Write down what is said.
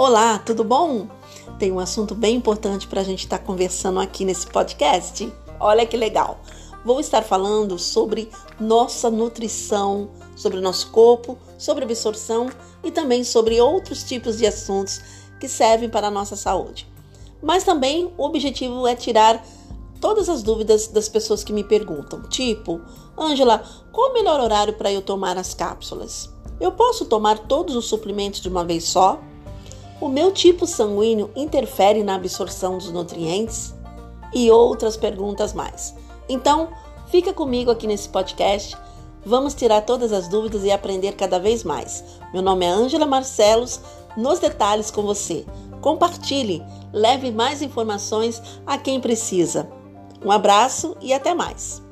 Olá, tudo bom? Tem um assunto bem importante para a gente estar tá conversando aqui nesse podcast. Olha que legal! Vou estar falando sobre nossa nutrição, sobre o nosso corpo, sobre absorção e também sobre outros tipos de assuntos que servem para a nossa saúde. Mas também o objetivo é tirar todas as dúvidas das pessoas que me perguntam, tipo, Ângela, qual o melhor horário para eu tomar as cápsulas? Eu posso tomar todos os suplementos de uma vez só? O meu tipo sanguíneo interfere na absorção dos nutrientes? E outras perguntas mais. Então, fica comigo aqui nesse podcast. Vamos tirar todas as dúvidas e aprender cada vez mais. Meu nome é Ângela Marcelos, nos detalhes com você. Compartilhe, leve mais informações a quem precisa. Um abraço e até mais!